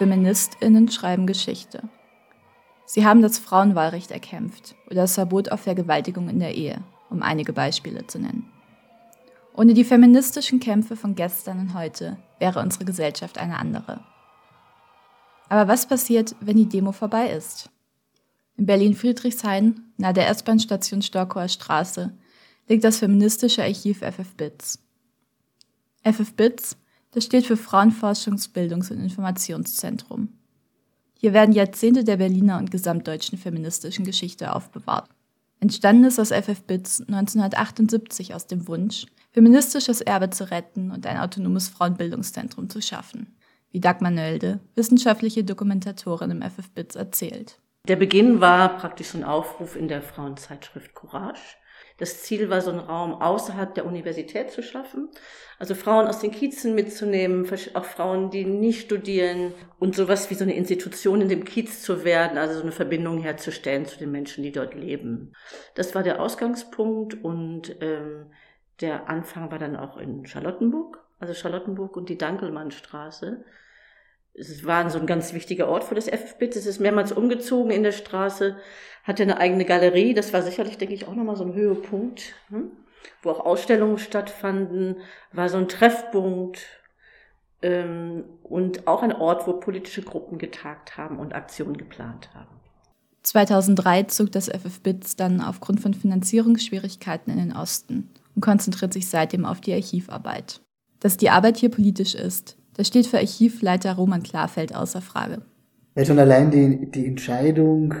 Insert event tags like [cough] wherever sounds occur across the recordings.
Feministinnen schreiben Geschichte. Sie haben das Frauenwahlrecht erkämpft oder das Verbot auf Vergewaltigung in der Ehe, um einige Beispiele zu nennen. Ohne die feministischen Kämpfe von gestern und heute wäre unsere Gesellschaft eine andere. Aber was passiert, wenn die Demo vorbei ist? In Berlin-Friedrichshain, nahe der S-Bahn-Station Storkower Straße, liegt das feministische Archiv FF BITS. Das steht für Frauenforschungs-, Bildungs- und Informationszentrum. Hier werden Jahrzehnte der Berliner und gesamtdeutschen feministischen Geschichte aufbewahrt. Entstanden ist das FF BITS 1978 aus dem Wunsch, feministisches Erbe zu retten und ein autonomes Frauenbildungszentrum zu schaffen wie Dagmar Nölde, wissenschaftliche Dokumentatorin im FFBITS, erzählt. Der Beginn war praktisch ein Aufruf in der Frauenzeitschrift Courage. Das Ziel war, so einen Raum außerhalb der Universität zu schaffen. Also Frauen aus den Kiezen mitzunehmen, auch Frauen, die nicht studieren und sowas wie so eine Institution in dem Kiez zu werden, also so eine Verbindung herzustellen zu den Menschen, die dort leben. Das war der Ausgangspunkt und ähm, der Anfang war dann auch in Charlottenburg also Charlottenburg und die Dankelmannstraße. Es war so ein ganz wichtiger Ort für das FFBIT. Es ist mehrmals umgezogen in der Straße, hatte eine eigene Galerie. Das war sicherlich, denke ich, auch nochmal so ein Höhepunkt, hm? wo auch Ausstellungen stattfanden, war so ein Treffpunkt ähm, und auch ein Ort, wo politische Gruppen getagt haben und Aktionen geplant haben. 2003 zog das FFBITS dann aufgrund von Finanzierungsschwierigkeiten in den Osten und konzentriert sich seitdem auf die Archivarbeit. Dass die Arbeit hier politisch ist, das steht für Archivleiter Roman Klarfeld außer Frage. Ja, schon allein die, die Entscheidung,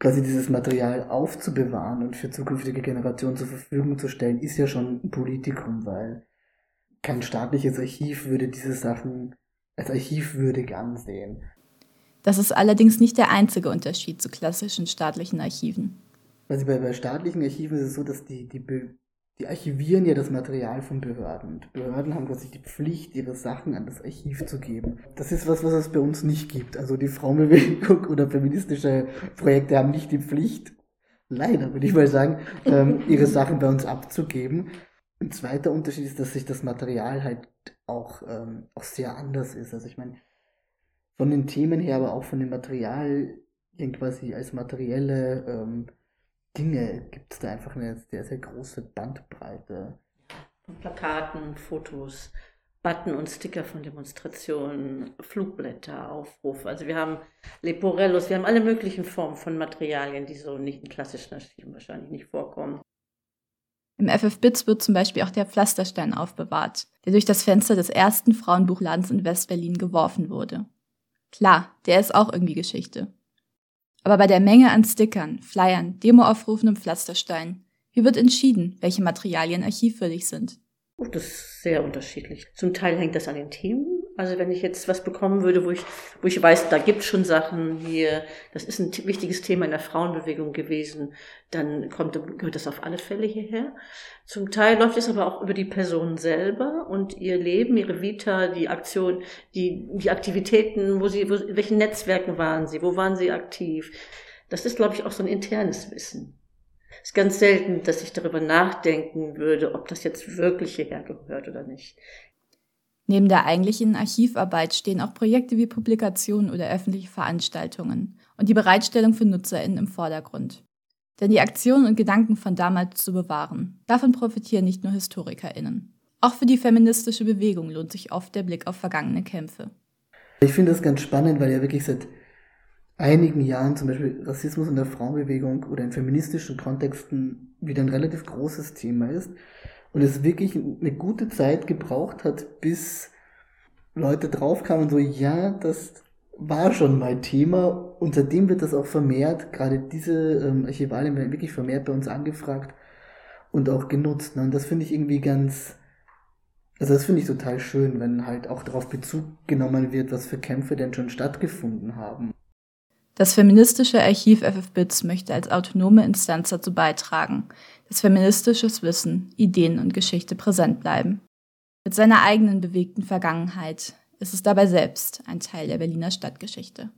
quasi dieses Material aufzubewahren und für zukünftige Generationen zur Verfügung zu stellen, ist ja schon ein Politikum, weil kein staatliches Archiv würde diese Sachen als archivwürdig ansehen. Das ist allerdings nicht der einzige Unterschied zu klassischen staatlichen Archiven. Also bei, bei staatlichen Archiven ist es so, dass die, die die archivieren ja das Material von Behörden. Und Behörden haben quasi die Pflicht, ihre Sachen an das Archiv zu geben. Das ist was, was es bei uns nicht gibt. Also die Frauenbewegung [laughs] oder feministische Projekte haben nicht die Pflicht, leider würde ich mal sagen, ähm, ihre Sachen bei uns abzugeben. Ein zweiter Unterschied ist, dass sich das Material halt auch, ähm, auch sehr anders ist. Also ich meine, von den Themen her, aber auch von dem Material quasi als materielle ähm, Dinge gibt es da einfach eine sehr, sehr große Bandbreite. Von Plakaten, Fotos, Button und Sticker von Demonstrationen, Flugblätter, Aufrufe. Also wir haben Leporellos, wir haben alle möglichen Formen von Materialien, die so nicht in klassischen Archiven wahrscheinlich nicht vorkommen. Im FF-Bits wird zum Beispiel auch der Pflasterstein aufbewahrt, der durch das Fenster des ersten Frauenbuchladens in Westberlin geworfen wurde. Klar, der ist auch irgendwie Geschichte. Aber bei der Menge an Stickern, Flyern, Demoaufrufen und Pflastersteinen, wie wird entschieden, welche Materialien archivwürdig sind? Das ist sehr unterschiedlich. Zum Teil hängt das an den Themen. Also wenn ich jetzt was bekommen würde, wo ich, wo ich weiß, da gibt schon Sachen hier, das ist ein wichtiges Thema in der Frauenbewegung gewesen, dann kommt, gehört das auf alle Fälle hierher. Zum Teil läuft es aber auch über die Person selber und ihr Leben, ihre Vita, die Aktion, die, die Aktivitäten, wo sie, wo, welchen Netzwerken waren sie, wo waren sie aktiv. Das ist, glaube ich, auch so ein internes Wissen. Es ist ganz selten, dass ich darüber nachdenken würde, ob das jetzt wirklich hierher gehört oder nicht. Neben der eigentlichen Archivarbeit stehen auch Projekte wie Publikationen oder öffentliche Veranstaltungen und die Bereitstellung für NutzerInnen im Vordergrund. Denn die Aktionen und Gedanken von damals zu bewahren, davon profitieren nicht nur HistorikerInnen. Auch für die feministische Bewegung lohnt sich oft der Blick auf vergangene Kämpfe. Ich finde das ganz spannend, weil ja wirklich seit einigen Jahren zum Beispiel Rassismus in der Frauenbewegung oder in feministischen Kontexten wieder ein relativ großes Thema ist und es wirklich eine gute Zeit gebraucht hat, bis Leute draufkamen so, ja, das war schon mal Thema und seitdem wird das auch vermehrt, gerade diese ähm, Archivalien werden wirklich vermehrt bei uns angefragt und auch genutzt. Ne? Und das finde ich irgendwie ganz, also das finde ich total schön, wenn halt auch darauf Bezug genommen wird, was für Kämpfe denn schon stattgefunden haben. Das feministische Archiv FFBITS möchte als autonome Instanz dazu beitragen, dass feministisches Wissen, Ideen und Geschichte präsent bleiben. Mit seiner eigenen bewegten Vergangenheit ist es dabei selbst ein Teil der Berliner Stadtgeschichte.